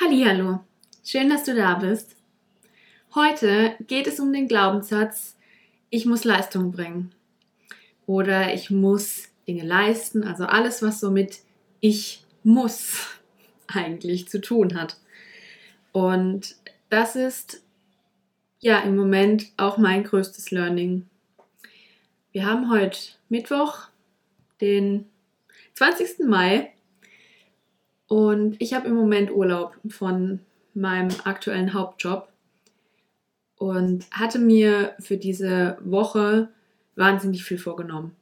Hallo, schön, dass du da bist. Heute geht es um den Glaubenssatz, ich muss Leistung bringen oder ich muss Dinge leisten, also alles, was so mit ich muss eigentlich zu tun hat. Und das ist ja im Moment auch mein größtes Learning. Wir haben heute Mittwoch, den 20. Mai und ich habe im Moment Urlaub von meinem aktuellen Hauptjob und hatte mir für diese Woche wahnsinnig viel vorgenommen.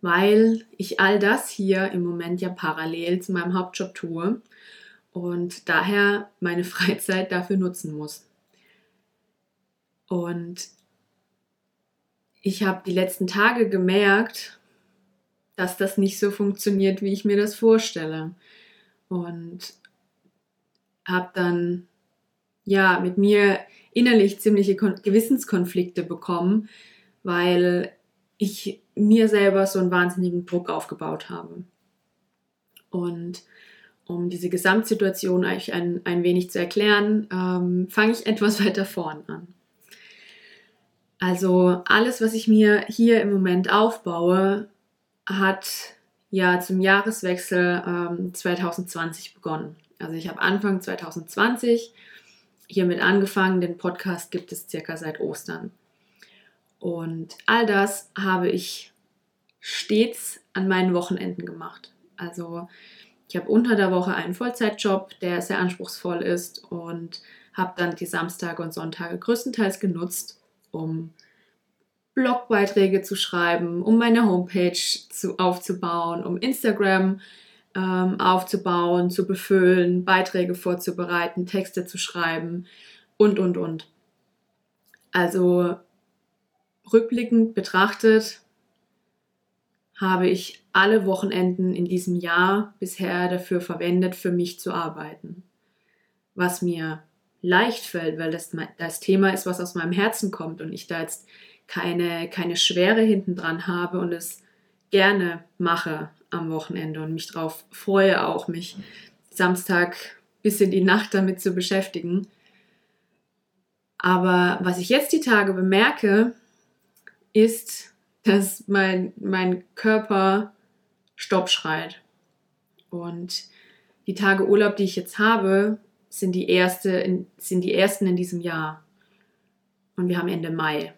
Weil ich all das hier im Moment ja parallel zu meinem Hauptjob tue und daher meine Freizeit dafür nutzen muss. Und ich habe die letzten Tage gemerkt, dass das nicht so funktioniert, wie ich mir das vorstelle. Und habe dann ja mit mir innerlich ziemliche Gewissenskonflikte bekommen, weil ich mir selber so einen wahnsinnigen Druck aufgebaut habe. Und um diese Gesamtsituation euch ein, ein wenig zu erklären, ähm, fange ich etwas weiter vorn an. Also alles, was ich mir hier im Moment aufbaue, hat ja zum Jahreswechsel ähm, 2020 begonnen. Also ich habe Anfang 2020 hiermit angefangen. Den Podcast gibt es circa seit Ostern. Und all das habe ich stets an meinen Wochenenden gemacht. Also ich habe unter der Woche einen Vollzeitjob, der sehr anspruchsvoll ist und habe dann die Samstage und Sonntage größtenteils genutzt, um Blogbeiträge zu schreiben, um meine Homepage zu, aufzubauen, um Instagram ähm, aufzubauen, zu befüllen, Beiträge vorzubereiten, Texte zu schreiben und, und, und. Also rückblickend betrachtet habe ich alle Wochenenden in diesem Jahr bisher dafür verwendet, für mich zu arbeiten. Was mir leicht fällt, weil das das Thema ist, was aus meinem Herzen kommt und ich da jetzt keine, keine Schwere hinten dran habe und es gerne mache am Wochenende und mich darauf freue, auch mich Samstag bis in die Nacht damit zu beschäftigen. Aber was ich jetzt die Tage bemerke, ist, dass mein, mein Körper Stopp schreit. Und die Tage Urlaub, die ich jetzt habe, sind die, erste, sind die ersten in diesem Jahr. Und wir haben Ende Mai.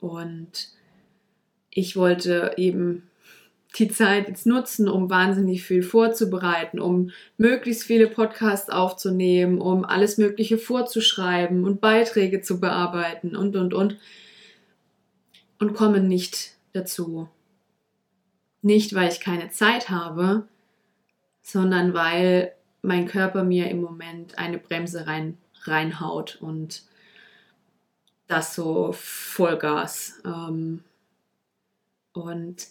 Und ich wollte eben die Zeit jetzt nutzen, um wahnsinnig viel vorzubereiten, um möglichst viele Podcasts aufzunehmen, um alles Mögliche vorzuschreiben und Beiträge zu bearbeiten und, und, und. Und komme nicht dazu. Nicht, weil ich keine Zeit habe, sondern weil mein Körper mir im Moment eine Bremse rein, reinhaut und das so Vollgas. Ähm, und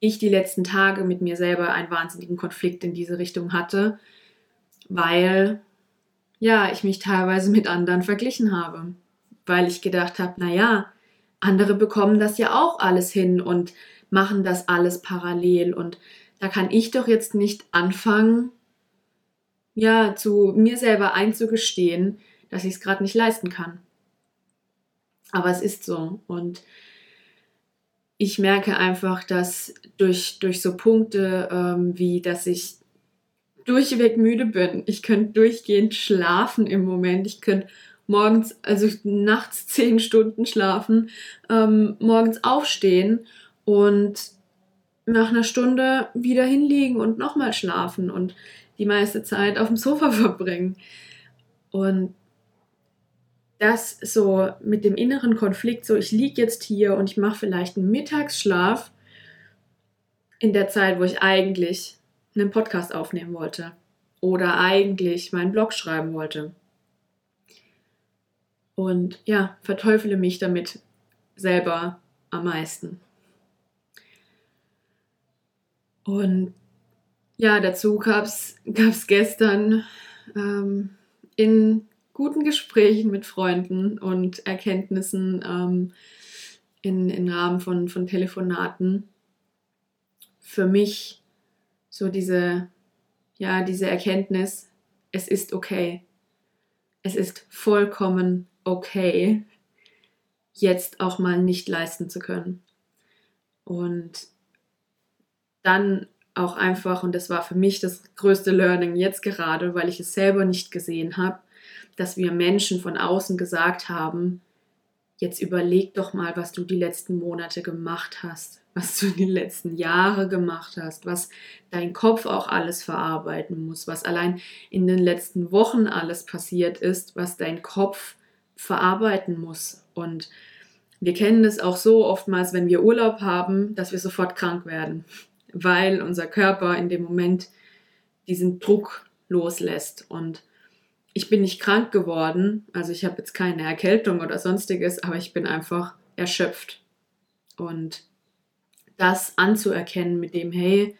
ich die letzten Tage mit mir selber einen wahnsinnigen Konflikt in diese Richtung hatte, weil ja, ich mich teilweise mit anderen verglichen habe, weil ich gedacht habe, naja, andere bekommen das ja auch alles hin und machen das alles parallel und da kann ich doch jetzt nicht anfangen, ja, zu mir selber einzugestehen, dass ich es gerade nicht leisten kann. Aber es ist so. Und ich merke einfach, dass durch, durch so Punkte ähm, wie, dass ich durchweg müde bin. Ich könnte durchgehend schlafen im Moment. Ich könnte morgens, also nachts zehn Stunden schlafen, ähm, morgens aufstehen und nach einer Stunde wieder hinlegen und nochmal schlafen und die meiste Zeit auf dem Sofa verbringen. Und das so mit dem inneren Konflikt, so ich liege jetzt hier und ich mache vielleicht einen Mittagsschlaf in der Zeit, wo ich eigentlich einen Podcast aufnehmen wollte oder eigentlich meinen Blog schreiben wollte. Und ja, verteufele mich damit selber am meisten. Und ja, dazu gab es gestern ähm, in guten Gesprächen mit Freunden und Erkenntnissen ähm, in, im Rahmen von, von Telefonaten für mich so diese, ja, diese Erkenntnis, es ist okay. Es ist vollkommen okay, jetzt auch mal nicht leisten zu können. Und dann auch einfach, und das war für mich das größte Learning jetzt gerade, weil ich es selber nicht gesehen habe, dass wir Menschen von außen gesagt haben, jetzt überleg doch mal, was du die letzten Monate gemacht hast, was du die letzten Jahre gemacht hast, was dein Kopf auch alles verarbeiten muss, was allein in den letzten Wochen alles passiert ist, was dein Kopf verarbeiten muss. Und wir kennen es auch so oftmals, wenn wir Urlaub haben, dass wir sofort krank werden, weil unser Körper in dem Moment diesen Druck loslässt. Und ich bin nicht krank geworden, also ich habe jetzt keine Erkältung oder sonstiges, aber ich bin einfach erschöpft. Und das anzuerkennen mit dem, hey,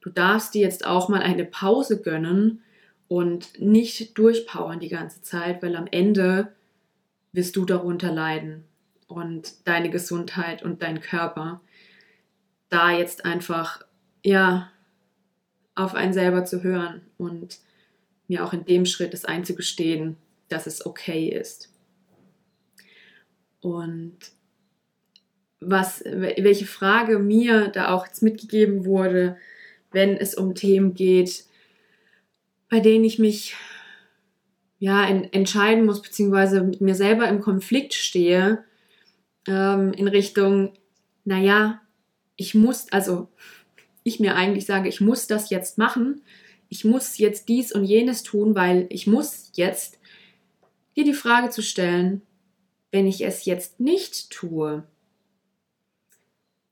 du darfst dir jetzt auch mal eine Pause gönnen und nicht durchpowern die ganze Zeit, weil am Ende wirst du darunter leiden und deine Gesundheit und dein Körper. Da jetzt einfach, ja, auf einen selber zu hören und mir auch in dem Schritt es einzugestehen, dass es okay ist. Und was, welche Frage mir da auch jetzt mitgegeben wurde, wenn es um Themen geht, bei denen ich mich ja entscheiden muss, beziehungsweise mit mir selber im Konflikt stehe, ähm, in Richtung, naja, ich muss, also ich mir eigentlich sage, ich muss das jetzt machen, ich muss jetzt dies und jenes tun, weil ich muss jetzt dir die Frage zu stellen, wenn ich es jetzt nicht tue,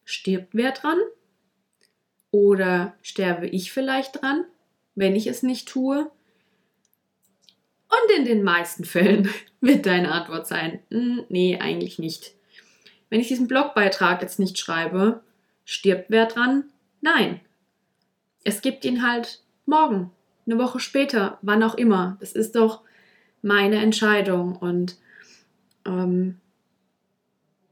stirbt wer dran? Oder sterbe ich vielleicht dran, wenn ich es nicht tue? Und in den meisten Fällen wird deine Antwort sein, hm, nee, eigentlich nicht. Wenn ich diesen Blogbeitrag jetzt nicht schreibe, stirbt wer dran? Nein. Es gibt ihn halt morgen, eine Woche später, wann auch immer. Das ist doch meine Entscheidung. Und ähm,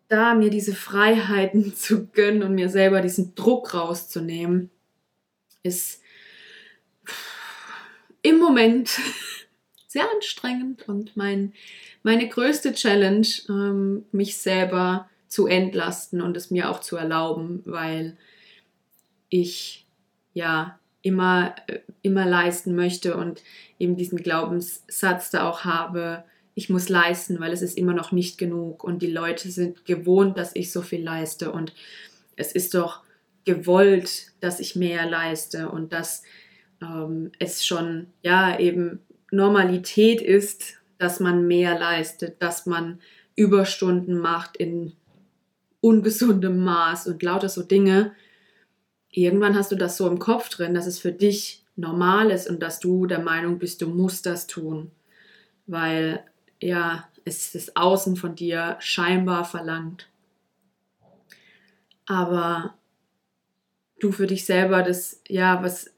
da mir diese Freiheiten zu gönnen und mir selber diesen Druck rauszunehmen, ist im Moment sehr anstrengend und mein, meine größte Challenge, ähm, mich selber zu entlasten und es mir auch zu erlauben, weil ich ja immer, äh, immer leisten möchte und eben diesen Glaubenssatz da auch habe, ich muss leisten, weil es ist immer noch nicht genug und die Leute sind gewohnt, dass ich so viel leiste und es ist doch gewollt, dass ich mehr leiste und dass ähm, es schon ja eben Normalität ist, dass man mehr leistet, dass man Überstunden macht in ungesundem Maß und lauter so Dinge, irgendwann hast du das so im Kopf drin, dass es für dich normal ist und dass du der Meinung bist, du musst das tun, weil ja, es das Außen von dir scheinbar verlangt. Aber du für dich selber das, ja, was,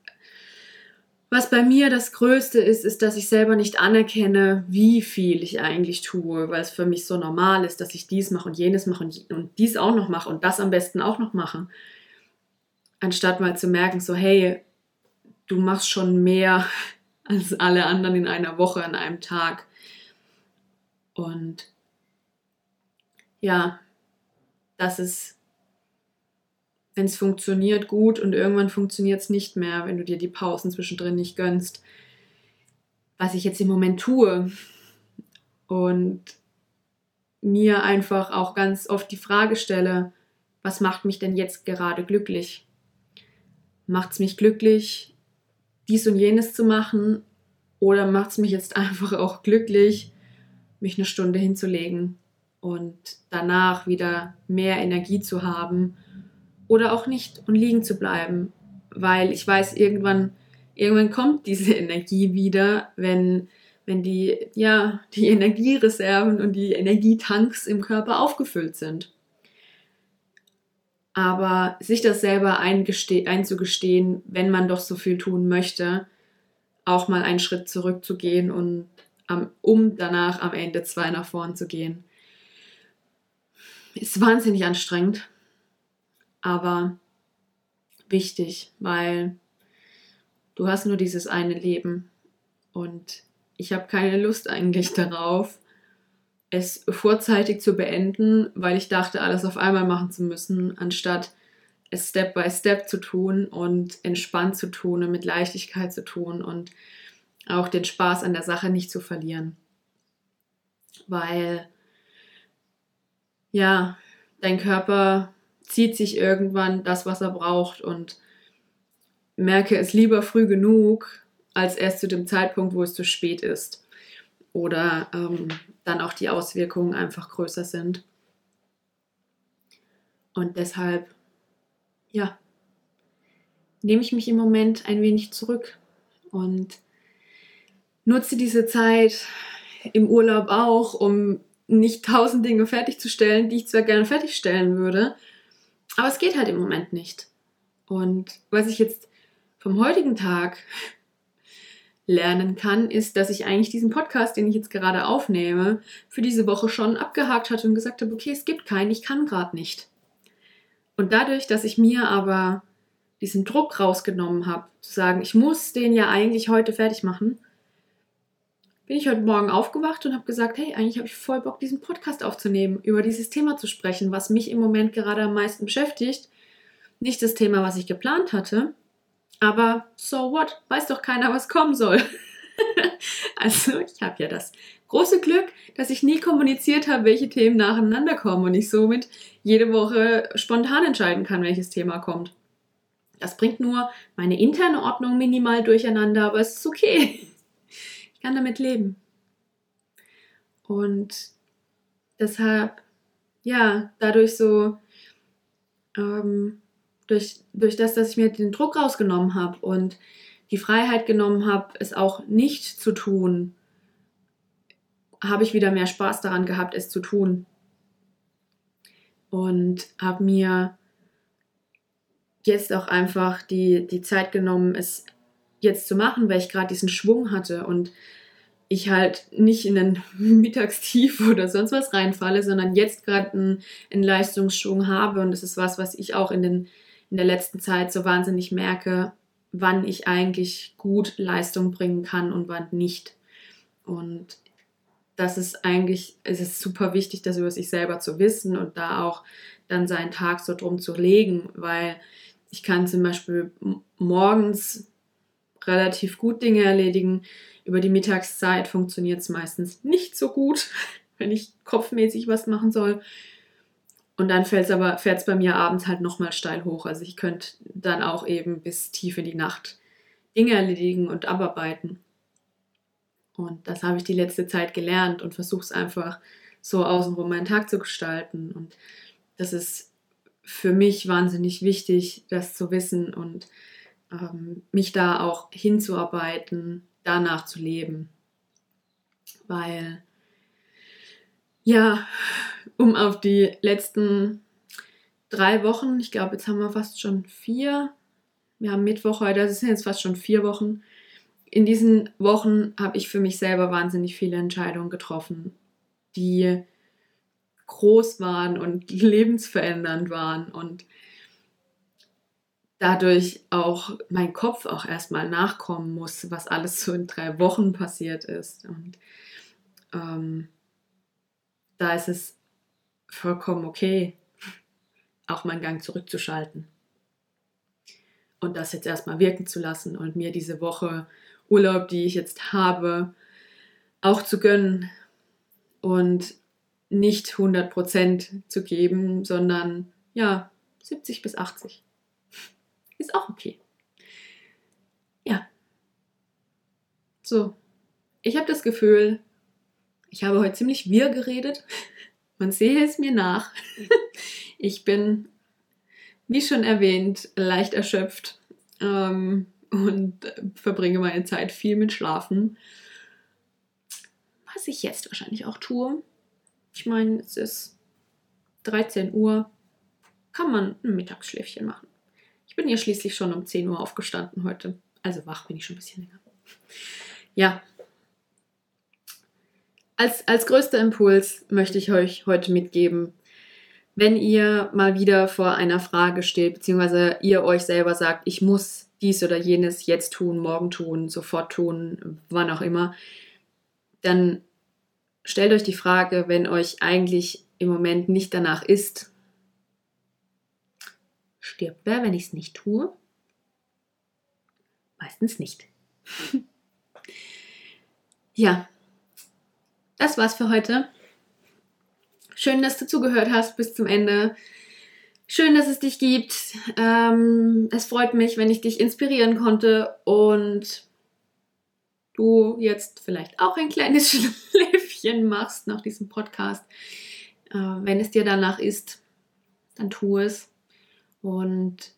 was bei mir das Größte ist, ist, dass ich selber nicht anerkenne, wie viel ich eigentlich tue, weil es für mich so normal ist, dass ich dies mache und jenes mache und, und dies auch noch mache und das am besten auch noch mache anstatt mal zu merken, so hey, du machst schon mehr als alle anderen in einer Woche, an einem Tag. Und ja, das ist, wenn es funktioniert, gut und irgendwann funktioniert es nicht mehr, wenn du dir die Pausen zwischendrin nicht gönnst. Was ich jetzt im Moment tue. Und mir einfach auch ganz oft die Frage stelle, was macht mich denn jetzt gerade glücklich? Macht es mich glücklich, dies und jenes zu machen oder macht es mich jetzt einfach auch glücklich, mich eine Stunde hinzulegen und danach wieder mehr Energie zu haben oder auch nicht und liegen zu bleiben, weil ich weiß, irgendwann, irgendwann kommt diese Energie wieder, wenn, wenn die, ja, die Energiereserven und die Energietanks im Körper aufgefüllt sind. Aber sich das selber einzugestehen, wenn man doch so viel tun möchte, auch mal einen Schritt zurückzugehen und am, um danach am Ende zwei nach vorn zu gehen, ist wahnsinnig anstrengend, aber wichtig, weil du hast nur dieses eine Leben und ich habe keine Lust eigentlich darauf, es vorzeitig zu beenden, weil ich dachte, alles auf einmal machen zu müssen, anstatt es Step by Step zu tun und entspannt zu tun und mit Leichtigkeit zu tun und auch den Spaß an der Sache nicht zu verlieren. Weil, ja, dein Körper zieht sich irgendwann das, was er braucht und merke es lieber früh genug, als erst zu dem Zeitpunkt, wo es zu spät ist. Oder ähm, dann auch die Auswirkungen einfach größer sind. Und deshalb, ja, nehme ich mich im Moment ein wenig zurück und nutze diese Zeit im Urlaub auch, um nicht tausend Dinge fertigzustellen, die ich zwar gerne fertigstellen würde, aber es geht halt im Moment nicht. Und was ich jetzt vom heutigen Tag lernen kann, ist, dass ich eigentlich diesen Podcast, den ich jetzt gerade aufnehme, für diese Woche schon abgehakt hatte und gesagt habe, okay, es gibt keinen, ich kann gerade nicht. Und dadurch, dass ich mir aber diesen Druck rausgenommen habe, zu sagen, ich muss den ja eigentlich heute fertig machen, bin ich heute Morgen aufgewacht und habe gesagt, hey, eigentlich habe ich voll Bock, diesen Podcast aufzunehmen, über dieses Thema zu sprechen, was mich im Moment gerade am meisten beschäftigt. Nicht das Thema, was ich geplant hatte, aber so what? Weiß doch keiner, was kommen soll. also ich habe ja das große Glück, dass ich nie kommuniziert habe, welche Themen nacheinander kommen und ich somit jede Woche spontan entscheiden kann, welches Thema kommt. Das bringt nur meine interne Ordnung minimal durcheinander, aber es ist okay. Ich kann damit leben. Und deshalb, ja, dadurch so ähm, durch, durch das, dass ich mir den Druck rausgenommen habe und die Freiheit genommen habe, es auch nicht zu tun, habe ich wieder mehr Spaß daran gehabt, es zu tun. Und habe mir jetzt auch einfach die, die Zeit genommen, es jetzt zu machen, weil ich gerade diesen Schwung hatte und ich halt nicht in ein Mittagstief oder sonst was reinfalle, sondern jetzt gerade einen, einen Leistungsschwung habe. Und das ist was, was ich auch in den in der letzten Zeit so wahnsinnig merke, wann ich eigentlich gut Leistung bringen kann und wann nicht. Und das ist eigentlich, es ist super wichtig, das über sich selber zu wissen und da auch dann seinen Tag so drum zu legen, weil ich kann zum Beispiel morgens relativ gut Dinge erledigen. Über die Mittagszeit funktioniert es meistens nicht so gut, wenn ich kopfmäßig was machen soll. Und dann fällt es aber, fährt es bei mir abends halt nochmal steil hoch. Also ich könnte dann auch eben bis tief in die Nacht Dinge erledigen und abarbeiten. Und das habe ich die letzte Zeit gelernt und versuche es einfach so außenrum meinen Tag zu gestalten. Und das ist für mich wahnsinnig wichtig, das zu wissen und ähm, mich da auch hinzuarbeiten, danach zu leben. Weil, ja, um auf die letzten drei Wochen, ich glaube, jetzt haben wir fast schon vier, wir haben Mittwoch heute, das sind jetzt fast schon vier Wochen. In diesen Wochen habe ich für mich selber wahnsinnig viele Entscheidungen getroffen, die groß waren und lebensverändernd waren und dadurch auch mein Kopf auch erstmal nachkommen muss, was alles so in drei Wochen passiert ist. Und ähm, da ist es vollkommen okay, auch meinen Gang zurückzuschalten. Und das jetzt erstmal wirken zu lassen und mir diese Woche Urlaub, die ich jetzt habe, auch zu gönnen und nicht 100% zu geben, sondern ja, 70 bis 80. Ist auch okay. Ja. So. Ich habe das Gefühl, ich habe heute ziemlich wirr geredet. Man sehe es mir nach. Ich bin, wie schon erwähnt, leicht erschöpft ähm, und verbringe meine Zeit viel mit Schlafen. Was ich jetzt wahrscheinlich auch tue. Ich meine, es ist 13 Uhr. Kann man ein Mittagsschläfchen machen. Ich bin ja schließlich schon um 10 Uhr aufgestanden heute. Also wach bin ich schon ein bisschen länger. Ja, als, als größter Impuls möchte ich euch heute mitgeben, wenn ihr mal wieder vor einer Frage steht, beziehungsweise ihr euch selber sagt, ich muss dies oder jenes jetzt tun, morgen tun, sofort tun, wann auch immer, dann stellt euch die Frage, wenn euch eigentlich im Moment nicht danach ist, stirbt wer, wenn ich es nicht tue? Meistens nicht. ja, das war's für heute. Schön, dass du zugehört hast bis zum Ende. Schön, dass es dich gibt. Ähm, es freut mich, wenn ich dich inspirieren konnte und du jetzt vielleicht auch ein kleines Schläfchen machst nach diesem Podcast. Äh, wenn es dir danach ist, dann tu es. Und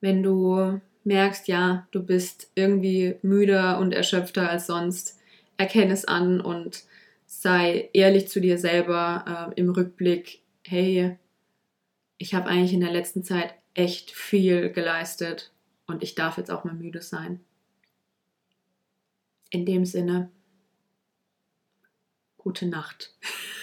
wenn du merkst, ja, du bist irgendwie müder und erschöpfter als sonst, erkenne es an und sei ehrlich zu dir selber äh, im Rückblick, hey, ich habe eigentlich in der letzten Zeit echt viel geleistet und ich darf jetzt auch mal müde sein. In dem Sinne, gute Nacht.